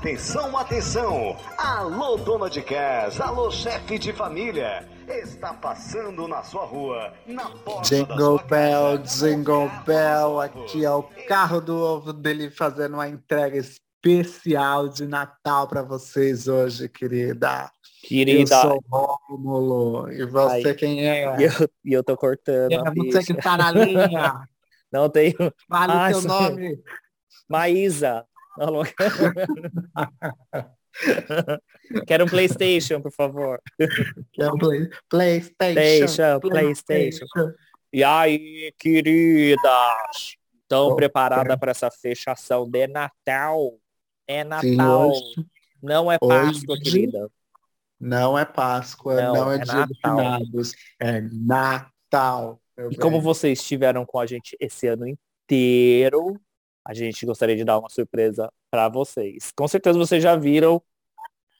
Atenção, atenção! Alô, dona de casa, alô, chefe de família. Está passando na sua rua, na porta Jingle da sua Bell, casa. Jingle Bell, aqui é o carro do ovo dele fazendo uma entrega especial de Natal para vocês hoje, querida. Querida, Eu sou o Rômulo. E você Ai. quem é? e eu, eu tô cortando É você que está na linha. Não tenho. Fale Ah, o seu sou- nome. Maísa. Alô? Quero um Playstation, por favor. Que é o Play- PlayStation. Playstation, Playstation. E aí, queridas? Estão Opa. preparadas para essa fechação de Natal? É Sim, Natal. hoje Não é Páscoa, Hoje- querida. não é Páscoa, Não, não, é, é dia dos finados. É Natal. E como bem. vocês estiveram com a gente esse ano inteiro, a gente gostaria de dar uma surpresa para vocês. Com certeza vocês já viram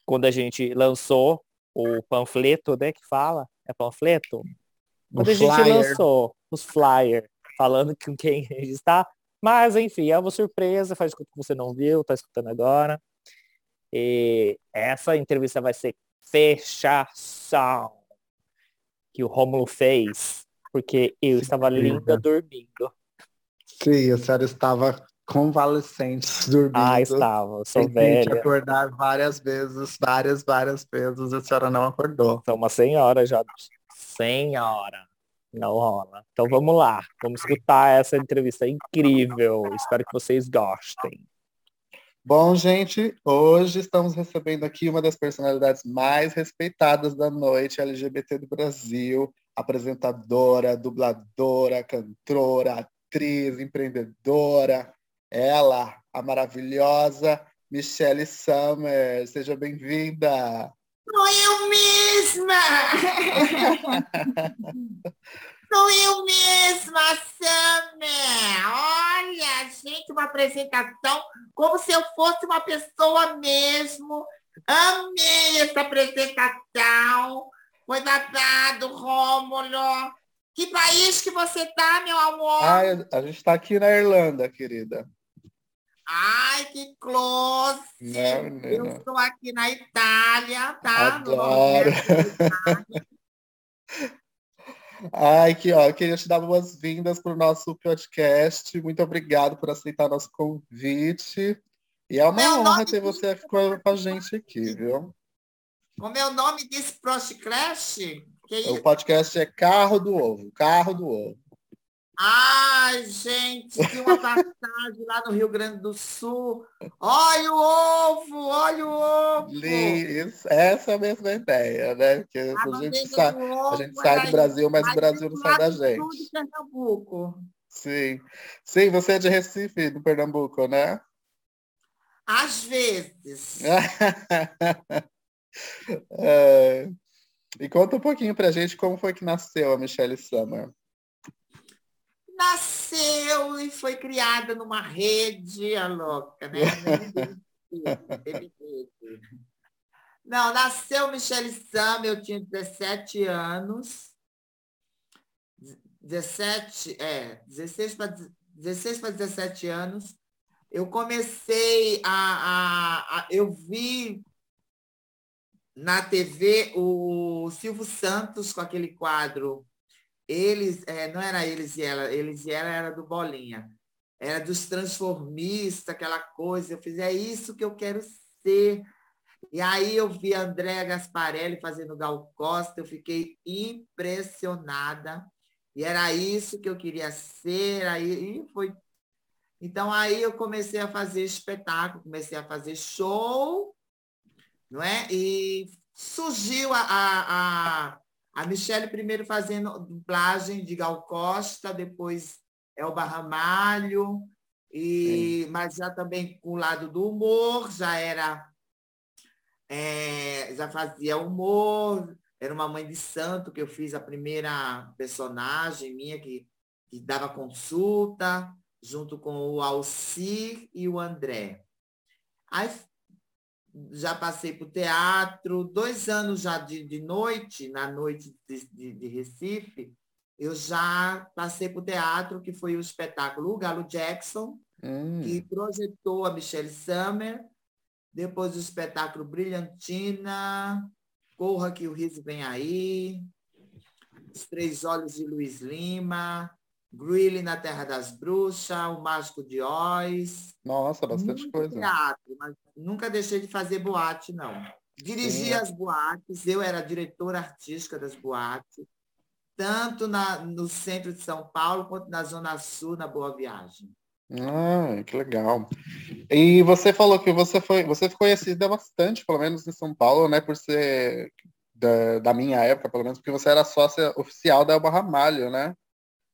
quando a gente lançou o panfleto, né, que fala? É panfleto? O Quando a gente flyer. lançou os flyers, falando com quem a gente está. Mas, enfim, é uma surpresa, faz que você não viu, tá escutando agora. E essa entrevista vai ser fechação que o Rômulo fez, porque eu estava linda dormindo. Sim, a senhora estava convalescente, dormindo. Ah, estava, sou te velha, acordar várias vezes, várias, várias vezes, a senhora não acordou. sou uma senhora já. Senhora, não rola. Então vamos lá, vamos escutar essa entrevista incrível. Espero que vocês gostem. Bom, gente, hoje estamos recebendo aqui uma das personalidades mais respeitadas da noite LGBT do Brasil, apresentadora, dubladora, cantora, atriz, empreendedora, ela, a maravilhosa Michelle Summer. Seja bem-vinda! Sou eu mesma! Sou eu mesma, Summer! Olha, gente, uma apresentação como se eu fosse uma pessoa mesmo. Amei essa apresentação. Foi babado, Rômulo. Que país que você tá, meu amor? Ai, a gente está aqui na Irlanda, querida. Ai, que close! Né, menina? Eu estou aqui na Itália, tá? Adoro. Ai, que ó, eu queria te dar boas-vindas para o nosso podcast. Muito obrigado por aceitar nosso convite. E é uma Meu honra ter diz- você aqui com a gente aqui, viu? O meu nome disse Prost Crash? Que O podcast é Carro do Ovo, Carro do Ovo. Ai, gente, que uma passagem lá no Rio Grande do Sul. Olha o ovo, olha o ovo. Li- isso- essa é a mesma ideia, né? Porque A a gente, do a gente sai do Brasil, mas o Brasil não sai da gente. de Pernambuco. Sim. Sim, você é de Recife, do Pernambuco, né? Às vezes. É. E conta um pouquinho pra gente como foi que nasceu a Michelle Summer. Nasceu e foi criada numa rede, a louca, né? Não, nasceu Michelle Sam, eu tinha 17 anos. 17, é, 16 para 16 para 17 anos. Eu comecei a, a, a- eu vi na TV o Silvio Santos com aquele quadro eles, é, não era eles e ela, eles e ela era do Bolinha. Era dos transformistas, aquela coisa. Eu fiz, é isso que eu quero ser. E aí eu vi a Andréa Gasparelli fazendo Gal Costa, eu fiquei impressionada. E era isso que eu queria ser. Aí e foi. Então aí eu comecei a fazer espetáculo, comecei a fazer show, não é? E surgiu a, a, a a Michelle primeiro fazendo dublagem de Gal Costa, depois Elba Ramalho, e, mas já também com o lado do humor, já era, é, já fazia humor, era uma mãe de santo que eu fiz a primeira personagem minha que, que dava consulta, junto com o Alci e o André. Aí já passei para o teatro, dois anos já de, de noite, na noite de, de, de Recife, eu já passei para o teatro, que foi o espetáculo O Galo Jackson, Hum, que projetou a Michelle Summer, depois do espetáculo Brilhantina, Corra que o Riso Vem Aí, Os Três Olhos de Luiz Lima, Greeley na Terra das Bruxas, O Mágico de Oz. Nossa, bastante coisa. teatro, mas nunca deixei de fazer boate, não. Dirigia Sim. as boates, eu era diretora artística das boates, tanto na, no centro de São Paulo quanto na Zona Sul, na Boa Viagem. Ah, que legal. E você falou que você foi, você foi conhecida bastante, pelo menos em São Paulo, né, por ser da, da minha época, pelo menos, porque você era sócia oficial da Elba Ramalho, né?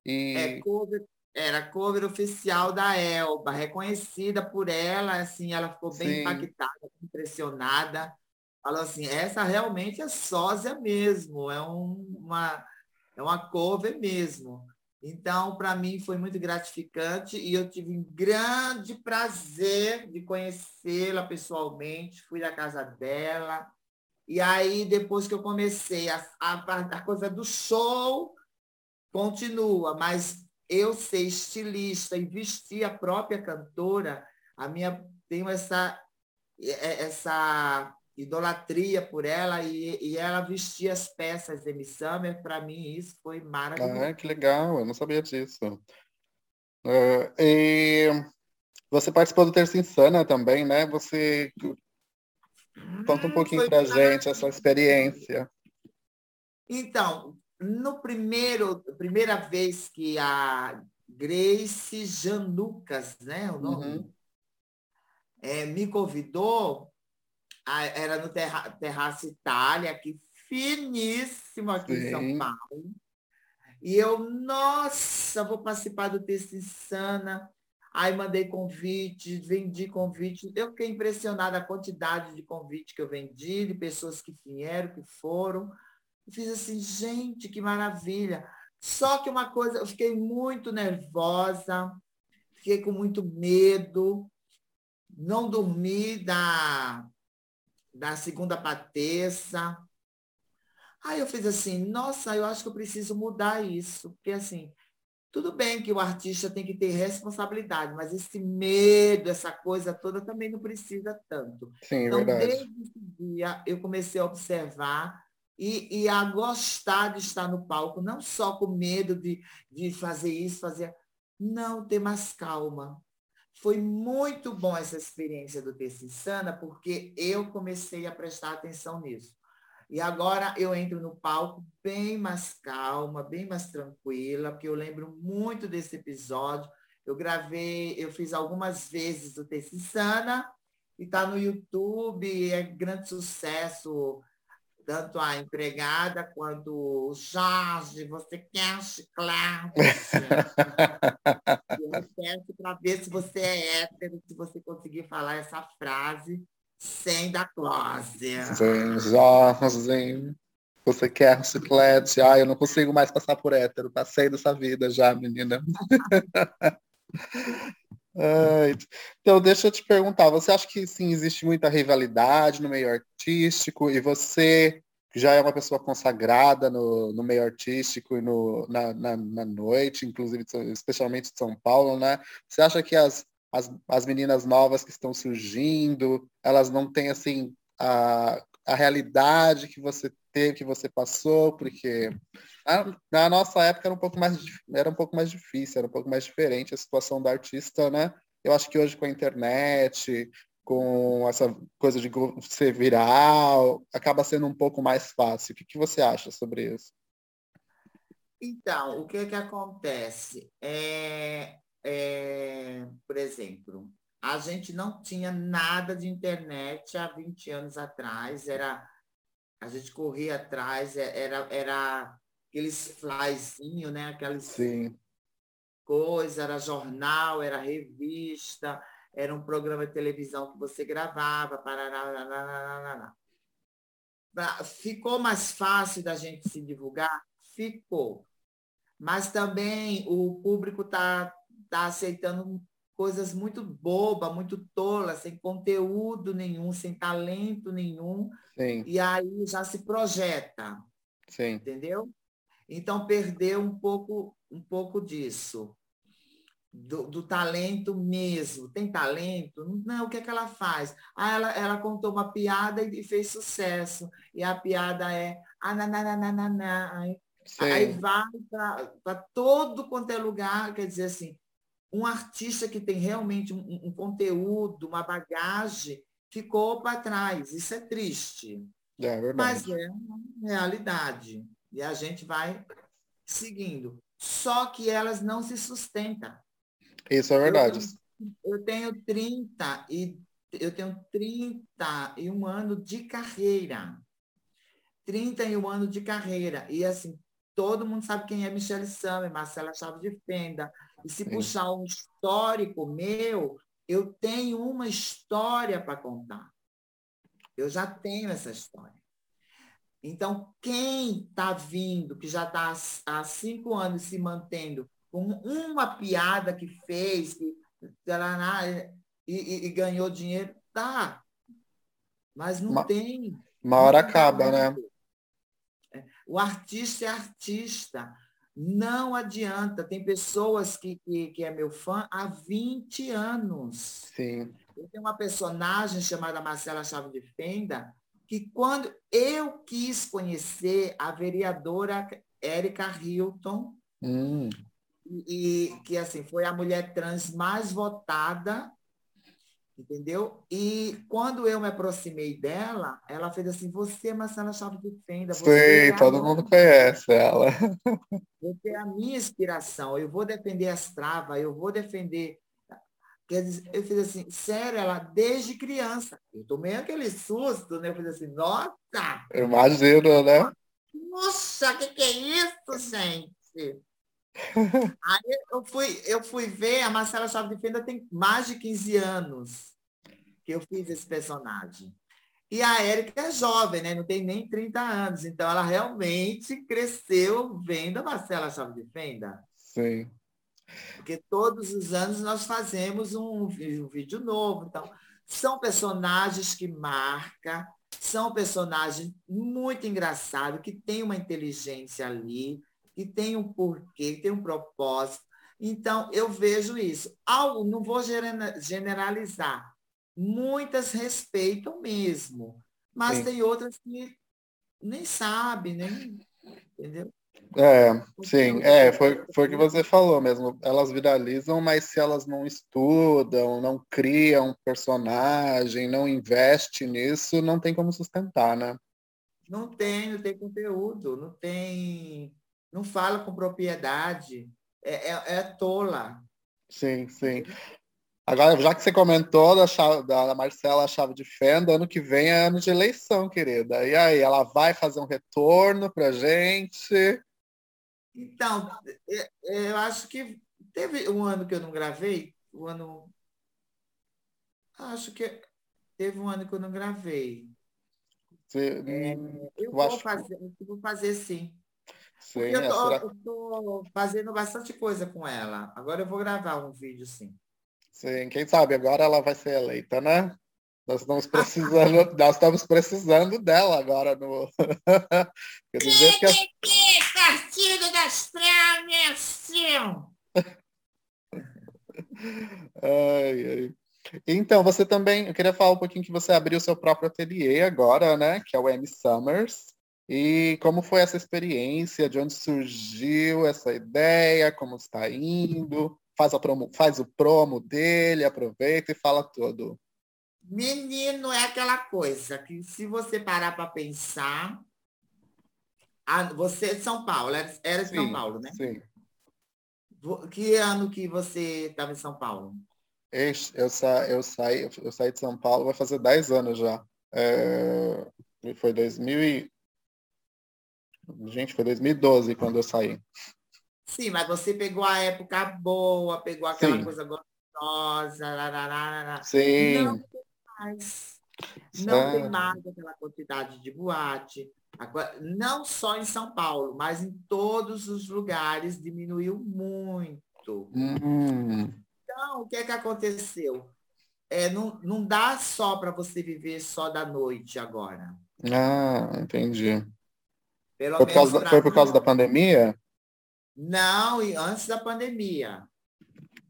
E É cover, era cover oficial da Elba, reconhecida por ela, assim, ela ficou bem Sim. impactada, impressionada. Falou assim, essa realmente é sósia mesmo, é um- uma, é uma cover mesmo. Então, para mim, foi muito gratificante e eu tive um grande prazer de conhecê-la pessoalmente, fui à casa dela. E aí, depois que eu comecei, a, a, a coisa do show continua, mas eu ser estilista e vestir a própria cantora, a minha tenho essa é- essa idolatria por ela e, e ela vestia as peças de Amy Summer, para mim isso foi maravilhoso. Ah, que legal, eu não sabia disso. Ah, e você participou do Terça Insana também, né? Você conta um Hum, pouquinho pra gente essa experiência. Então, no primeiro, primeira vez que a Grace Janucas, né, o nome, Uhum. é, me convidou, a- era no Terra, Terraço Itália, aqui finíssimo aqui em São Sim. Paulo. E eu, nossa, vou participar do Texto Insana. Aí mandei convite, vendi convite. Eu fiquei impressionada a quantidade de convite que eu vendi, de pessoas que vieram, que foram. Eu fiz assim, gente, que maravilha. Só que uma coisa, eu fiquei muito nervosa, fiquei com muito medo, não dormi da, da segunda para terça. Aí eu fiz assim, nossa, eu acho que eu preciso mudar isso. Porque assim, tudo bem que o artista tem que ter responsabilidade, mas esse medo, essa coisa toda também não precisa tanto. Sim, é Então, verdade. desde esse dia, eu comecei a observar e, e a gostar de estar no palco, não só com medo de, de fazer isso, fazer. Não, ter mais calma. Foi muito bom essa experiência do Terça Insana, porque eu comecei a prestar atenção nisso. E agora eu entro no palco bem mais calma, bem mais tranquila, porque eu lembro muito desse episódio. Eu gravei, eu fiz algumas vezes o Terça Insana, e está no YouTube, é grande sucesso, tanto a empregada quanto o Jorge, você quer chiclete? Eu peço para ver se você é hétero, se você conseguir falar essa frase sem dar close. Sim, Jorge, você quer chiclete? Ah, eu não consigo mais passar por hétero. Passei dessa vida já, menina. Ai, então, deixa eu te perguntar, você acha que sim, existe muita rivalidade no meio artístico e você já é uma pessoa consagrada no, no meio artístico e no, na, na, na noite, inclusive, especialmente de São Paulo, né? Você acha que as, as, as meninas novas que estão surgindo, elas não têm, assim, a, a realidade que você teve, que você passou, porque na, na nossa época era um pouco mais era um pouco mais difícil, era um pouco mais diferente a situação da artista, né? Eu acho que hoje com a internet, com essa coisa de ser viral, acaba sendo um pouco mais fácil. O que, que você acha sobre isso? Então, o que que acontece? É, é, por exemplo, a gente não tinha nada de internet há 20 anos atrás, era a gente corria atrás, era, era aqueles flyzinhos, né? Aquelas Sim. coisas, era jornal, era revista, era um programa de televisão que você gravava, parará, Ficou mais fácil da gente se divulgar? Ficou. Mas também o público está tá aceitando coisas muito bobas, muito tolas, sem conteúdo nenhum, sem talento nenhum. Sim. E aí já se projeta. Sim. Entendeu? Então perdeu um pouco, um pouco disso. Do, do, talento mesmo. Tem talento? Não, o que é que ela faz? Ah, ela, ela contou uma piada e, fez sucesso. E a piada é ah, Aí, aí vai para todo quanto é lugar, quer dizer assim, um artista que tem realmente um, um conteúdo, uma bagagem, ficou para trás. Isso é triste. É Mas é uma realidade. E a gente vai seguindo. Só que elas não se sustentam. Isso é verdade. Eu, eu tenho 30 e eu tenho 31 anos de carreira. 31 anos de carreira. E assim, todo mundo sabe quem é Michelle Summer, Marcela Chaves de Fenda. E se Sim. puxar um histórico meu, eu tenho uma história para contar. Eu já tenho essa história. Então, quem está vindo, que já está há cinco anos se mantendo com uma piada que fez, que, e, e, e ganhou dinheiro, tá. Mas não uma, tem. Uma hora acaba, né? É, o artista é artista. Não adianta. Tem pessoas que, que, que é meu fã há 20 anos. Sim. Eu tenho uma personagem chamada Marcela Chave de Fenda, que quando eu quis conhecer a vereadora Érica Hilton, hum. E, e, que assim foi a mulher trans mais votada, entendeu? E quando eu me aproximei dela, ela fez assim: "Você, é Marcela Chave de Fenda, Sim, é todo mundo conhece ela. Você é a minha inspiração. Eu vou defender as travas, eu vou defender Quer dizer, eu fiz assim, sério, ela desde criança. Eu tomei aquele susto, né? Eu fiz assim, nossa! Imagina, né? Nossa, o que, que é isso, gente? Aí eu fui, eu fui ver, a Marcela Chave de Fenda tem mais de 15 anos que eu fiz esse personagem. E a Érica é jovem, né? Não tem nem 30 anos. Então ela realmente cresceu vendo a Marcela Chave de Fenda. Sim. Porque todos os anos nós fazemos um, um vídeo novo. Então, são personagens que marcam, são personagens muito engraçados, que têm uma inteligência ali, que tem um porquê, tem um propósito. Então, eu vejo isso. Algo, não vou generalizar. Muitas respeitam mesmo, mas Sim. tem outras que nem sabem, nem. Entendeu? É, sim, é, foi, foi o que você falou mesmo. Elas viralizam, mas se elas não estudam, não criam personagem, não investem nisso, não tem como sustentar, né? Não tem, não tem conteúdo, não tem. Não fala com propriedade. É, é, é tola. Sim, sim. Agora, já que você comentou da, chave, da Marcela Chave de Fenda, ano que vem é ano de eleição, querida. E aí, ela vai fazer um retorno pra gente? Então, é, é, eu acho que teve um ano que eu não gravei, o um ano. Acho que teve um ano que eu não gravei. Você, é, eu vou acho... fazer, eu vou fazer sim. Sim eu estou fazendo bastante coisa com ela. Agora eu vou gravar um vídeo sim. Sim, quem sabe agora ela vai ser eleita, né? Nós estamos precisando, nós estamos precisando dela agora no. do jeito que as... Partido das Trevas! ai, ai. Então, você também, eu queria falar um pouquinho que você abriu seu próprio ateliê agora, né? Que é o M Summers. E como foi essa experiência? De onde surgiu essa ideia? Como está indo? Faz, a promo, faz o promo dele, aproveita e fala tudo. Menino é aquela coisa que se você parar para pensar, a, você é de São Paulo, era de sim, São Paulo, né? Sim. Que ano que você estava em São Paulo? Eu, sa, eu, saí, eu saí de São Paulo vai fazer 10 anos já. É, foi 2000 e... Gente, foi 2012 quando eu saí. Sim, mas você pegou a época boa, pegou aquela Sim. coisa gostosa. Lá, Sim. Não mais. Não tem mais aquela quantidade de boate. Não só em São Paulo, mas em todos os lugares diminuiu muito. Hum. Então, o que é que aconteceu? É, não, não dá só para você viver só da noite agora. Ah, entendi. Pelo foi, por causa, foi por causa da pandemia? Não, e antes da pandemia.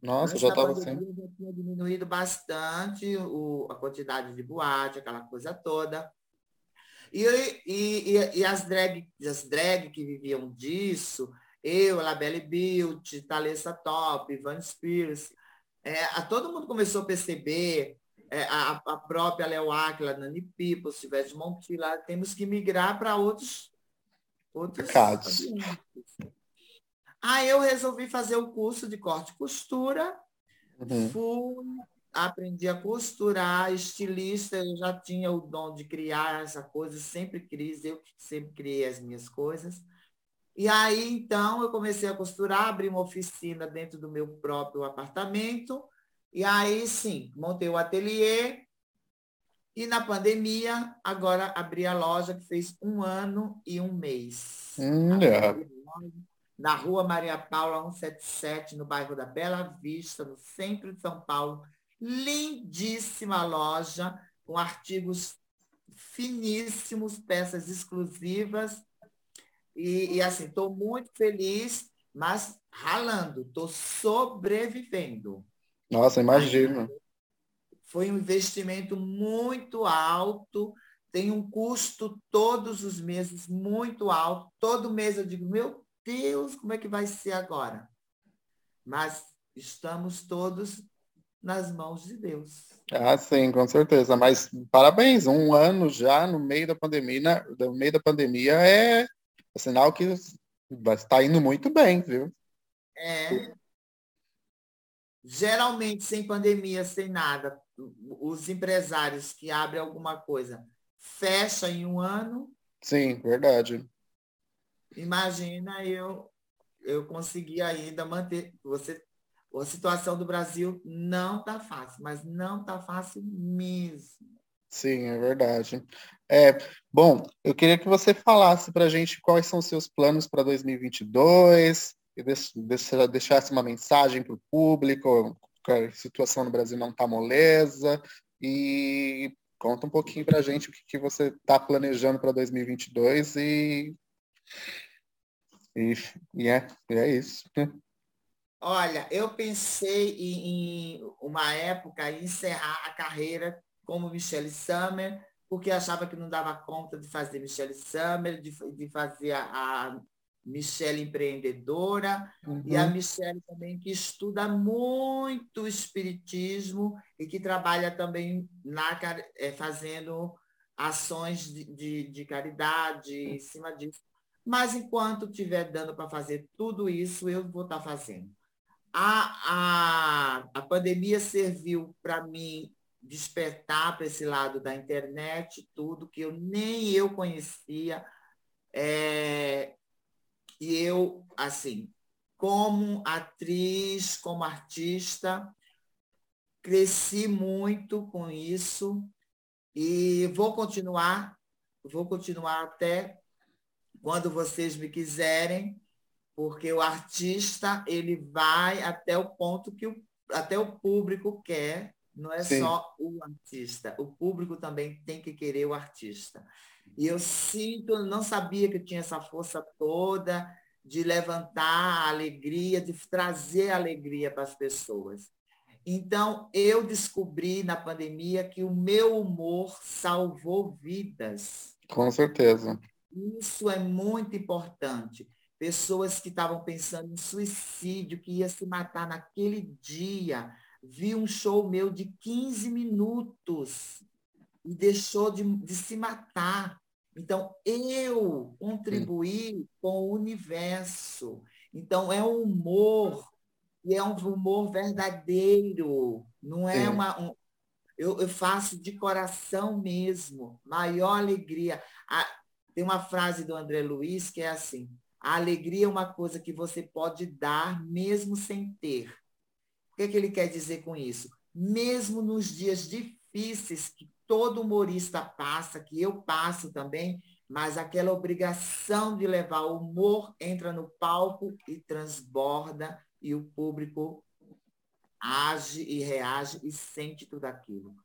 Nossa, Antes já estava assim. Já tinha diminuído bastante o, a quantidade de boate, aquela coisa toda. E, e, e, as, drag, as drag que viviam disso, eu, Labelle Beauty, Thalessa Top, Van Spears, é, a, todo mundo começou a perceber, é, a, a, própria Léo Aquila, Nani People, Silvestre Montilla, temos que migrar para outros, outros casos. Aí eu resolvi fazer o curso de corte e costura, uhum. fui aprendi a costurar, estilista, eu já tinha o dom de criar essa coisa, sempre quis, eu sempre criei as minhas coisas. E aí, então, eu comecei a costurar, abri uma oficina dentro do meu próprio apartamento. E aí, sim, montei o ateliê. E na pandemia, agora abri a loja que fez um ano e um mês. Hum, é. Na rua Maria Paula 177, no bairro da Bela Vista, no centro de São Paulo lindíssima loja, com artigos finíssimos, peças exclusivas. E, e assim, estou muito feliz, mas ralando, estou sobrevivendo. Nossa, imagino. Foi um investimento muito alto, tem um custo todos os meses muito alto. Todo mês eu digo, meu Deus, como é que vai ser agora? Mas estamos todos nas mãos de Deus. Ah, sim, com certeza. Mas parabéns, um ano já no meio da pandemia, no meio da pandemia é, é sinal que está indo muito bem, viu? É. Geralmente, sem pandemia, sem nada, os empresários que abrem alguma coisa fecham em um ano. Sim, verdade. Imagina eu eu consegui ainda manter. Você a situação do Brasil não está fácil, mas não está fácil mesmo. Sim, é verdade. É, bom, eu queria que você falasse para a gente quais são os seus planos para 2022, e deixasse uma mensagem para o público, a situação no Brasil não está moleza, e conta um pouquinho para a gente o que, que você está planejando para 2022 e, e, e, é, é isso. Olha, eu pensei em, em uma época encerrar a carreira como Michelle Summer, porque achava que não dava conta de fazer Michelle Summer, de, de fazer a Michelle empreendedora uhum. e a uhum. Michelle também que estuda muito espiritismo e que trabalha também na, é, fazendo ações de, de, de caridade em cima disso. Mas enquanto estiver dando para fazer tudo isso, eu vou estar tá fazendo. A, a, a pandemia serviu para mim despertar para esse lado da internet, tudo que eu nem eu conhecia. É, e eu, assim, como atriz, como artista, cresci muito com isso e vou continuar, vou continuar até quando vocês me quiserem, porque o artista ele vai até o ponto que o, até o público quer, não é Sim. só o artista, o público também tem que querer o artista. E eu sinto, não sabia que tinha essa força toda de levantar a alegria, de trazer alegria para as pessoas. Então, eu descobri na pandemia que o meu humor salvou vidas. Com certeza. Isso é muito importante pessoas que estavam pensando em suicídio, que ia se matar naquele dia, vi um show meu de 15 minutos e deixou de, de se matar. Então, eu contribuí com o universo. Então, é um humor, e é um humor verdadeiro, não é uma. Um, eu, eu, faço de coração mesmo, maior alegria. Ah, tem uma frase do André Luiz que é assim: a alegria é uma coisa que você pode dar mesmo sem ter. O que, que ele quer dizer com isso? Mesmo nos dias difíceis que todo humorista passa, que eu passo também, mas aquela obrigação de levar o humor entra no palco e transborda e o público age e reage e sente tudo aquilo.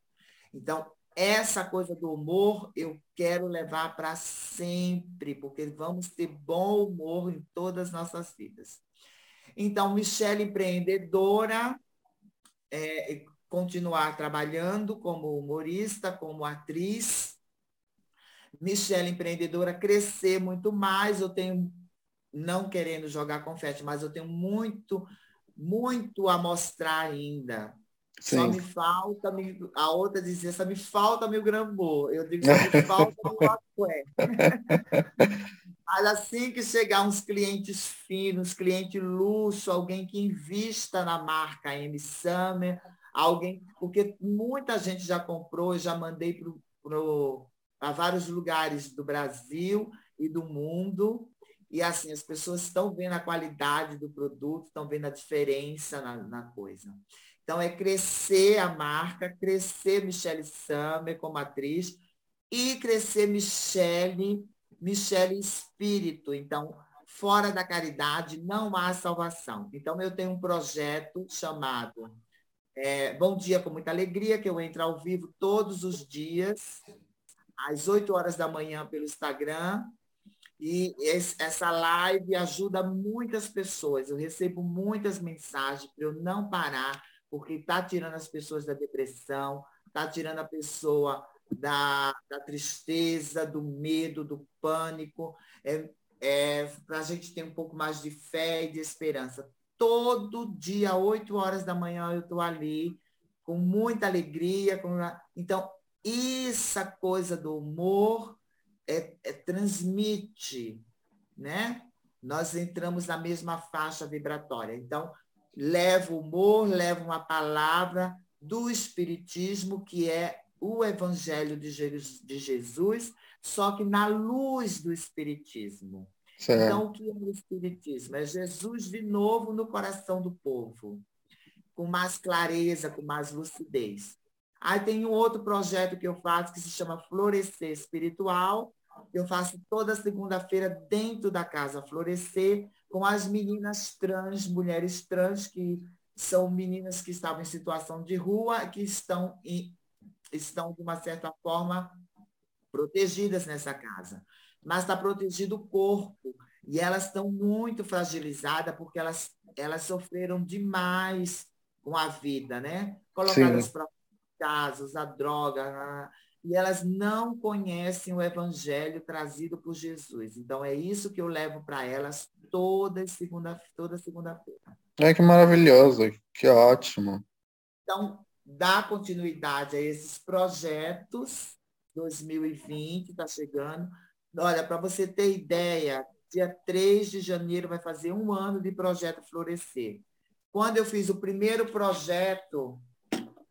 Então, essa coisa do humor eu quero levar para sempre, porque vamos ter bom humor em todas as nossas vidas. Então, Michelle empreendedora, é, continuar trabalhando como humorista, como atriz. Michelle empreendedora, crescer muito mais. Eu tenho, não querendo jogar confete, mas eu tenho muito, muito a mostrar ainda. Sim. Só me falta, a outra dizia, só me falta meu grambo. Eu digo, só me falta meu Mas assim que chegar uns clientes finos, cliente luxo, alguém que invista na marca M Summer, alguém, porque muita gente já comprou, já mandei para vários lugares do Brasil e do mundo. E assim, as pessoas estão vendo a qualidade do produto, estão vendo a diferença na, na coisa. Então, é crescer a marca, crescer Michelle Summer como atriz e crescer Michelle, Michelle Espírito. Então, fora da caridade não há salvação. Então, eu tenho um projeto chamado é, Bom Dia com Muita Alegria, que eu entro ao vivo todos os dias, às 8 horas da manhã pelo Instagram. E essa live ajuda muitas pessoas. Eu recebo muitas mensagens para eu não parar, porque está tirando as pessoas da depressão, está tirando a pessoa da, da, tristeza, do medo, do pânico, é, é, para a gente ter um pouco mais de fé e de esperança todo dia, 8 horas da manhã, eu estou ali, com muita alegria. Com... Então, essa coisa do humor é, é, transmite, né? Nós entramos na mesma faixa vibratória. Então, leva o humor, leva uma palavra do Espiritismo, que é o Evangelho de Jesus, só que na luz do Espiritismo. Certo. Então, o que é o Espiritismo? É Jesus de novo no coração do povo, com mais clareza, com mais lucidez. Aí tem um outro projeto que eu faço que se chama Florescer Espiritual. Eu faço toda segunda-feira dentro da Casa Florescer, com as meninas trans, mulheres trans, que são meninas que estavam em situação de rua, que estão, em, estão de uma certa forma, protegidas nessa casa mas está protegido o corpo. E elas estão muito fragilizadas porque elas, elas sofreram demais com a vida, né? Colocadas para casos, a droga, e elas não conhecem o evangelho trazido por Jesus. Então é isso que eu levo para elas toda segunda toda segunda-feira. É que maravilhoso, que ótimo. Então, dá continuidade a esses projetos 2020 está chegando Olha, para você ter ideia, dia 3 de janeiro vai fazer um ano de projeto Florescer. Quando eu fiz o primeiro projeto,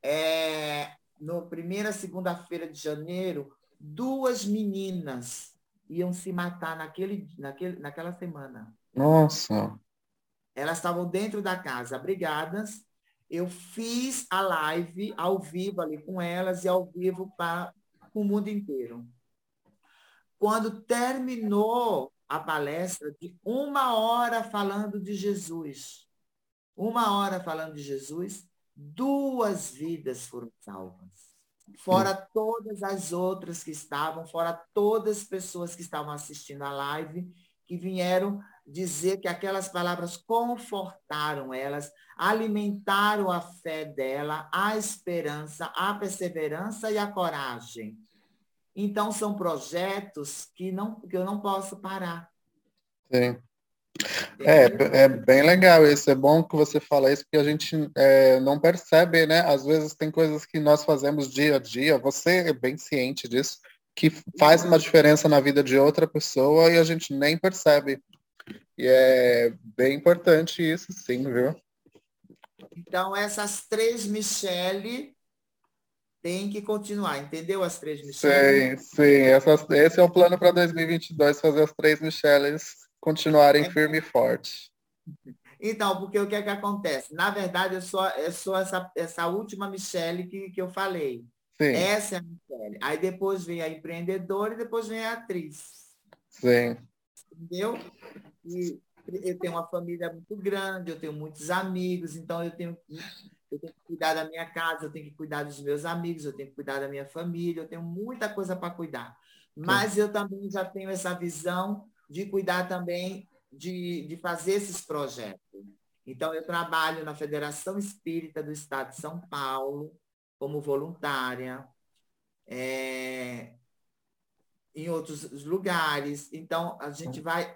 é, no primeira segunda-feira de janeiro, duas meninas iam se matar naquele, naquele, naquela semana. Nossa! Elas estavam dentro da casa, abrigadas. Eu fiz a live ao vivo ali com elas e ao vivo para o mundo inteiro. Quando terminou a palestra, de uma hora falando de Jesus, uma hora falando de Jesus, duas vidas foram salvas. Fora todas as outras que estavam, fora todas as pessoas que estavam assistindo a live, que vieram dizer que aquelas palavras confortaram elas, alimentaram a fé dela, a esperança, a perseverança e a coragem. Então, são projetos que, não, que eu não posso parar. Sim. É, é bem legal isso. É bom que você fala isso, porque a gente é, não percebe, né? Às vezes tem coisas que nós fazemos dia a dia, você é bem ciente disso, que faz uma diferença na vida de outra pessoa e a gente nem percebe. E é bem importante isso, sim, viu? Então, essas três Michele tem que continuar, entendeu? As três Michelles. Sim, sim. Essas, esse é o plano para 2022, fazer as três Michelles continuarem é. firme e forte. Então, porque o que é que acontece? Na verdade, eu sou, eu sou essa, essa última Michelle que, que eu falei. Sim. Essa é a Michelle. Aí depois vem a empreendedora e depois vem a atriz. Sim. Entendeu? E eu tenho uma família muito grande, eu tenho muitos amigos, então eu tenho eu tenho que cuidar da minha casa, eu tenho que cuidar dos meus amigos, eu tenho que cuidar da minha família, eu tenho muita coisa para cuidar. Mas eu também já tenho essa visão de cuidar também de, de fazer esses projetos. Então, eu trabalho na Federação Espírita do Estado de São Paulo, como voluntária, é, em outros lugares. Então, a gente vai,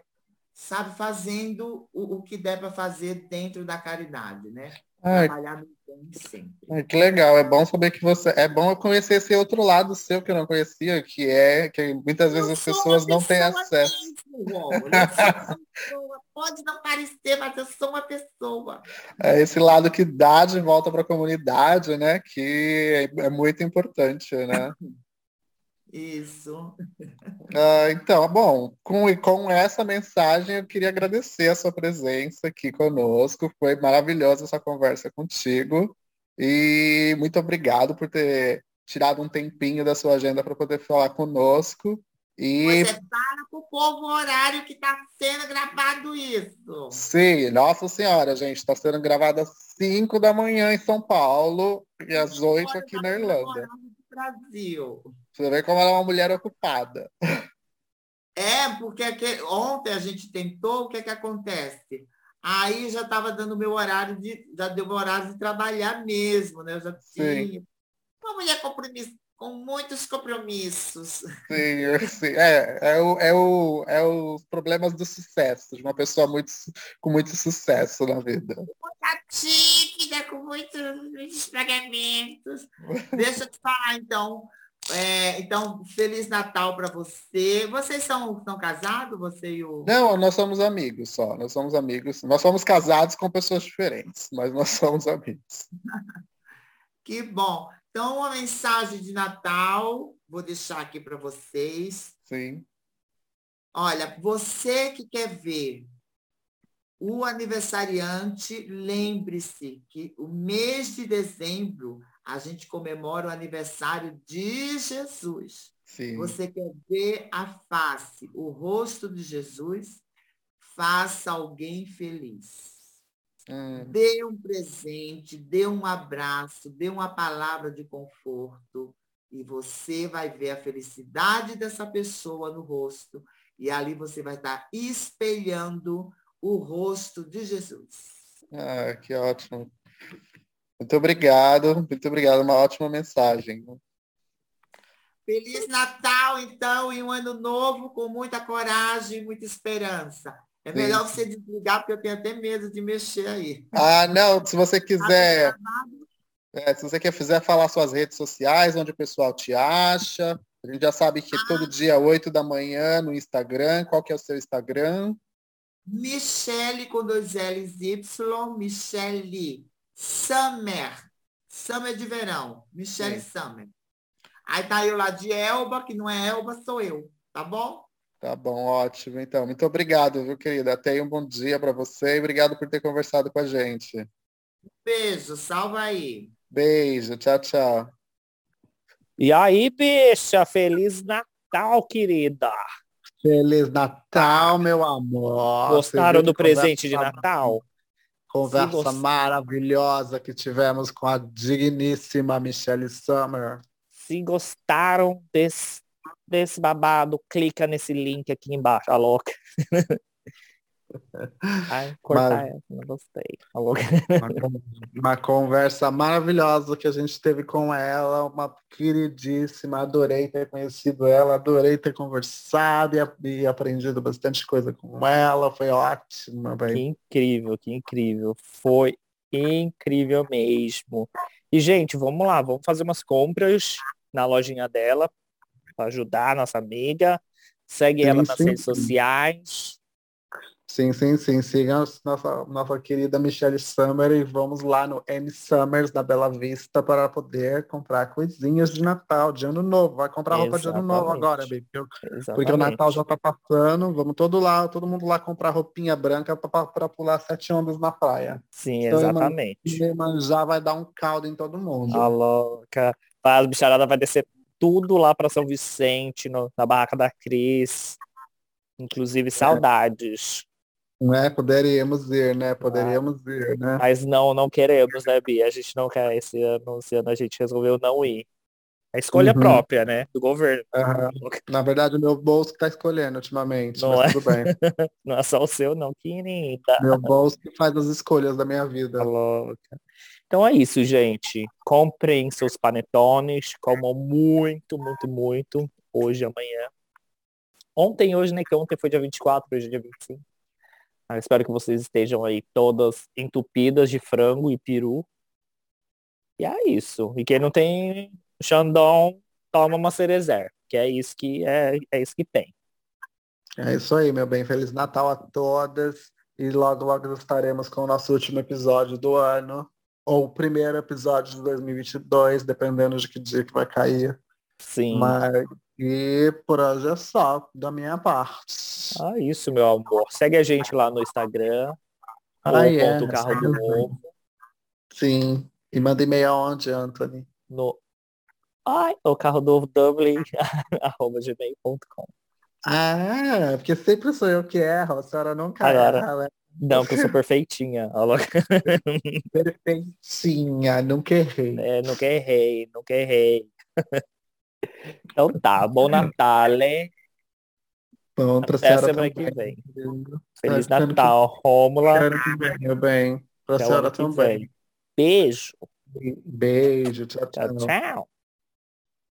sabe, fazendo o, o que der para fazer dentro da caridade, né? Ai, Trabalhar no bem sempre. ai, que legal, é bom saber que você. É bom eu conhecer esse outro lado seu que eu não conhecia, que é que muitas vezes Eu as pessoas não têm acesso. mesmo, Rômulo. Eu sou uma pessoa. Pode não parecer, mas eu sou uma pessoa. É esse lado que dá de volta para a comunidade, né? Que é, é muito importante, né? Isso. Ah, então, bom, com, com essa mensagem eu queria agradecer a sua presença aqui conosco. Foi maravilhosa essa conversa contigo. E muito obrigado por ter tirado um tempinho da sua agenda para poder falar conosco. E Você fala povo o horário que está sendo gravado isso. sim, nossa senhora, gente, está sendo gravado às 5 da manhã em São Paulo e às 8 Olha, aqui tá na Irlanda. Brasil. Você vê como ela é uma mulher ocupada. É, porque ontem a gente tentou, o que é que acontece? Aí já estava dando meu horário de, já deu meu horário de trabalhar mesmo, né? Eu já Sim. tinha uma mulher compromisso, com muitos compromissos. Sim, sim. É, é, o, é, o, é os problemas do sucesso, de uma pessoa muito, com muito sucesso na vida. Muita tímida, com muitos, muitos pagamentos. Deixa eu te falar, então. É, então, Feliz Natal para você. Vocês são, são casados, você e o. Não, nós somos amigos só, nós somos amigos. Nós somos casados com pessoas diferentes, mas nós somos amigos. Que bom. Então, uma mensagem de Natal, vou deixar aqui para vocês. Sim, Olha, você que quer ver o aniversariante, lembre-se que o mês de dezembro a gente comemora o aniversário de Jesus. sim. Você quer ver a face, o rosto de Jesus? Faça alguém feliz. Hum, Dê um presente, dê um abraço, dê uma palavra de conforto e você vai ver a felicidade dessa pessoa no rosto e ali você vai estar espelhando o rosto de Jesus. ah, que ótimo. Muito obrigado, muito obrigado, uma ótima mensagem. Feliz Natal, então, e um ano novo com muita coragem e muita esperança. É Sim. melhor você desligar, porque eu tenho até medo de mexer aí. Ah, não, se você quiser, é, se você quiser falar suas redes sociais, onde o pessoal te acha, a gente já sabe que é todo dia, 8 da manhã, no Instagram. Qual que é o seu Instagram? Michele com dois L's Y, Michele Summer. Summer de verão. Michele Sim. Summer. Aí tá eu lá de Elba, que não é Elba, sou eu. Tá bom? Tá bom, ótimo. Então, muito obrigado, viu, querida? Tenha um bom dia para você e obrigado por ter conversado com a gente. Beijo, salva aí. Beijo, tchau, tchau. E aí, bicha, Feliz Natal, querida. Feliz Natal, meu amor. Gostaram do presente de Natal? Conversa você- maravilhosa que tivemos com a digníssima Michelle Summer. Se gostaram desse, desse babado, clica nesse link aqui embaixo. A louca. Ai, cortar essa, não gostei. Uma, con- uma conversa maravilhosa que a gente teve com ela, uma queridíssima, adorei ter conhecido ela, adorei ter conversado e, e aprendido bastante coisa com ela, foi ótimo, Que incrível, que incrível. Foi incrível mesmo. E, gente, vamos lá, vamos fazer umas compras na lojinha dela para ajudar a nossa amiga. Segue Sim, ela nas sim, redes sociais. Sim, sim, sim. Sigam as- nossa, nossa querida Michelle Summer e vamos lá no N Summers da Bela Vista para poder comprar coisinhas de Natal, de Ano Novo. Vai comprar roupa de Ano Novo Exatamente. agora, baby. Porque, o Exatamente. Natal já tá passando. Vamos todo lá, todo mundo lá comprar roupinha branca para pular sete ondas na praia. Sim, Então, exatamente. Já vai dar um caldo em todo mundo. A louca. A bicharada vai descer tudo lá para São Vicente, no- na barraca da Cris. Inclusive saudades. Não é? Poderíamos ir, né? Poderíamos ir, né? Mas não, não queremos, né, Bia? A gente não quer esse ano. Esse ano a gente resolveu não ir. A escolha Uhum. própria, né? Do governo. Aham. Na verdade, o meu bolso que tá escolhendo ultimamente, Não mas é? tudo bem. Não é só o seu, não, querida. Meu bolso que faz as escolhas da minha vida. Tá louca. Então é isso, gente. Comprem seus panetones, comam muito, muito, muito, hoje amanhã. Ontem hoje, né? Que ontem foi dia 24, hoje é dia 25. Ah, espero que vocês estejam aí todas entupidas de frango e peru. E é isso. E quem não tem Xandão, toma uma cerezer. Que é isso que é, é isso que tem. É isso aí, meu bem. Feliz Natal a todas. E logo, logo estaremos com o nosso último episódio do ano. Ou o primeiro episódio de 2022, dependendo de que dia que vai cair. Sim. Mas, e por hoje é só, da minha parte. Ah, isso, meu amor. Segue a gente lá no Instagram. Ah, é, ponto carro do novo. Sim. E manda e-mail aonde, Anthony? No Ai, o carro do Dublin, arroba gmail.com. Ah, porque sempre sou eu que erro, a senhora nunca Agora. erra. Ela é Não, porque eu sou perfeitinha. Perfeitinha, nunca errei. É, nunca errei, nunca errei. Então tá, bom Natal, né? Bom, pra Até semana também. que vem. Feliz Até ano que- Natal, Rômula. Ano que meu bem. Pra Até senhora também. Beijo. Beijo, tchau, Tchau, tchau. tchau.